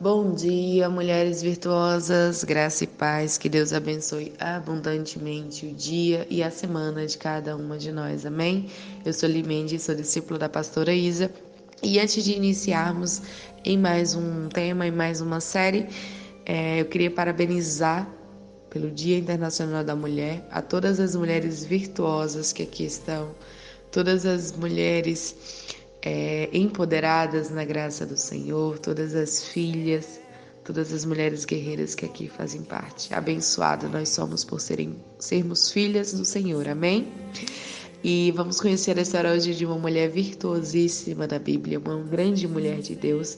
Bom dia, mulheres virtuosas, graça e paz, que Deus abençoe abundantemente o dia e a semana de cada uma de nós, amém? Eu sou Limendi, sou discípula da pastora Isa, e antes de iniciarmos em mais um tema, em mais uma série, é, eu queria parabenizar pelo Dia Internacional da Mulher a todas as mulheres virtuosas que aqui estão, todas as mulheres é, empoderadas na graça do Senhor, todas as filhas, todas as mulheres guerreiras que aqui fazem parte. Abençoada nós somos por serem, sermos filhas do Senhor, amém? E vamos conhecer a história hoje de uma mulher virtuosíssima da Bíblia, uma grande mulher de Deus,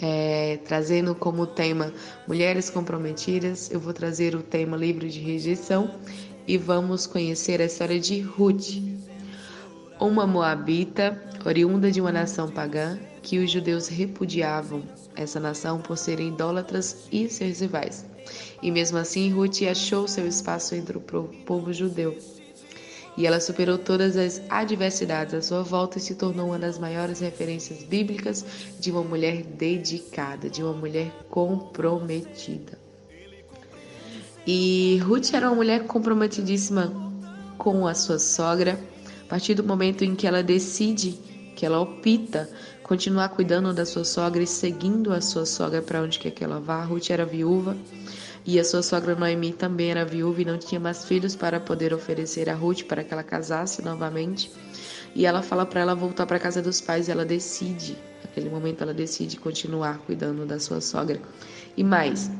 é, trazendo como tema Mulheres Comprometidas. Eu vou trazer o tema Livro de Rejeição e vamos conhecer a história de Ruth, uma moabita oriunda de uma nação pagã que os judeus repudiavam essa nação por serem idólatras e seus rivais. E mesmo assim, Ruth achou seu espaço entre o povo judeu. E ela superou todas as adversidades à sua volta e se tornou uma das maiores referências bíblicas de uma mulher dedicada, de uma mulher comprometida. E Ruth era uma mulher comprometidíssima com a sua sogra, partir do momento em que ela decide, que ela opta continuar cuidando da sua sogra e seguindo a sua sogra para onde quer que ela vá, Ruth era viúva e a sua sogra Noemi também era viúva e não tinha mais filhos para poder oferecer a Ruth para que ela casasse novamente. E ela fala para ela voltar para casa dos pais e ela decide, naquele momento ela decide continuar cuidando da sua sogra. E mais,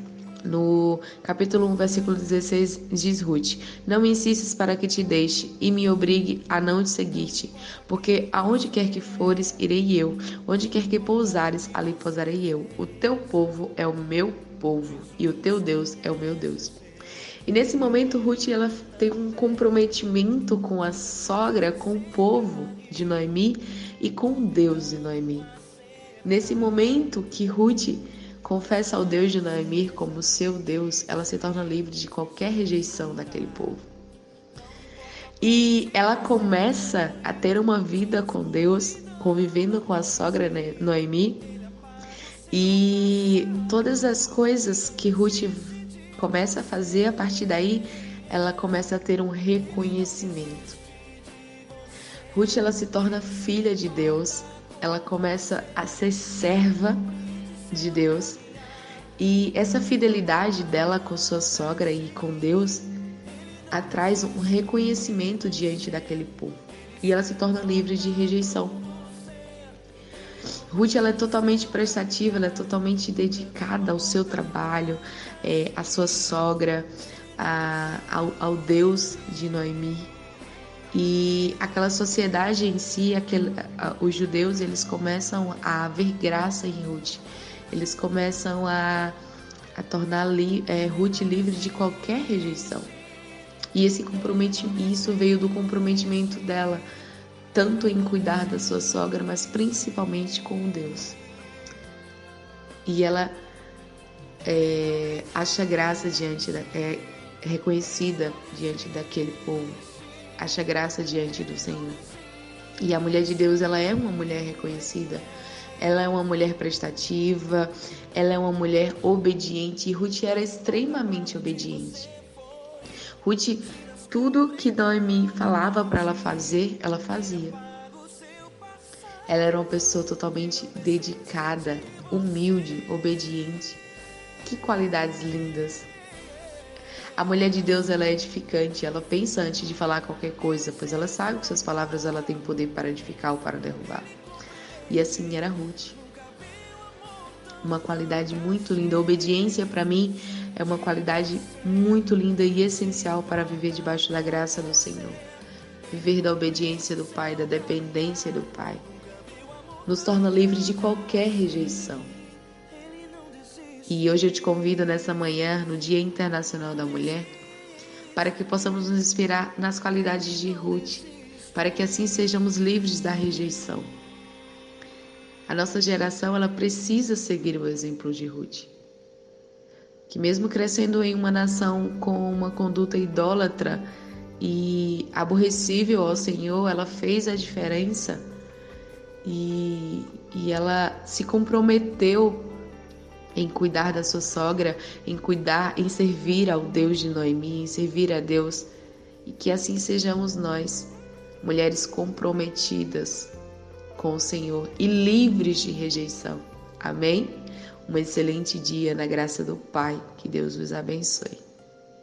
no capítulo 1, versículo 16, diz Ruth: Não insistas para que te deixe e me obrigue a não te seguir-te, porque aonde quer que fores, irei eu, onde quer que pousares, ali pousarei eu. O teu povo é o meu povo e o teu Deus é o meu Deus. E nesse momento, Ruth ela tem um comprometimento com a sogra, com o povo de Noemi e com Deus de Noemi. Nesse momento que Ruth confessa ao Deus de Noemi como seu Deus, ela se torna livre de qualquer rejeição daquele povo. E ela começa a ter uma vida com Deus, convivendo com a sogra né, Noemi. E todas as coisas que Ruth começa a fazer a partir daí, ela começa a ter um reconhecimento. Ruth ela se torna filha de Deus, ela começa a ser serva de Deus. E essa fidelidade dela com sua sogra e com Deus atraz um reconhecimento diante daquele povo. E ela se torna livre de rejeição. Ruth ela é totalmente prestativa, ela é totalmente dedicada ao seu trabalho, é, à sua sogra, a, ao, ao Deus de Noemi. E aquela sociedade em si, aquele, os judeus, eles começam a ver graça em Ruth eles começam a, a tornar li, é, Ruth livre de qualquer rejeição. E esse comprometimento, isso veio do comprometimento dela, tanto em cuidar da sua sogra, mas principalmente com Deus. E ela é, acha graça diante da, é reconhecida diante daquele povo, acha graça diante do Senhor. E a mulher de Deus, ela é uma mulher reconhecida ela é uma mulher prestativa, ela é uma mulher obediente e Ruth era extremamente obediente. Ruth, tudo que Noemi falava para ela fazer, ela fazia. Ela era uma pessoa totalmente dedicada, humilde, obediente. Que qualidades lindas. A mulher de Deus ela é edificante, ela pensa antes de falar qualquer coisa, pois ela sabe que suas palavras ela tem poder para edificar ou para derrubar. E assim era Ruth. Uma qualidade muito linda. A obediência, para mim, é uma qualidade muito linda e essencial para viver debaixo da graça do Senhor. Viver da obediência do Pai, da dependência do Pai, nos torna livres de qualquer rejeição. E hoje eu te convido nessa manhã, no Dia Internacional da Mulher, para que possamos nos inspirar nas qualidades de Ruth, para que assim sejamos livres da rejeição. A nossa geração ela precisa seguir o exemplo de Ruth, que mesmo crescendo em uma nação com uma conduta idólatra e aborrecível ao Senhor, ela fez a diferença e, e ela se comprometeu em cuidar da sua sogra, em cuidar, em servir ao Deus de Noemi, em servir a Deus. E que assim sejamos nós, mulheres comprometidas com o Senhor e livres de rejeição. Amém? Um excelente dia na graça do Pai. Que Deus os abençoe.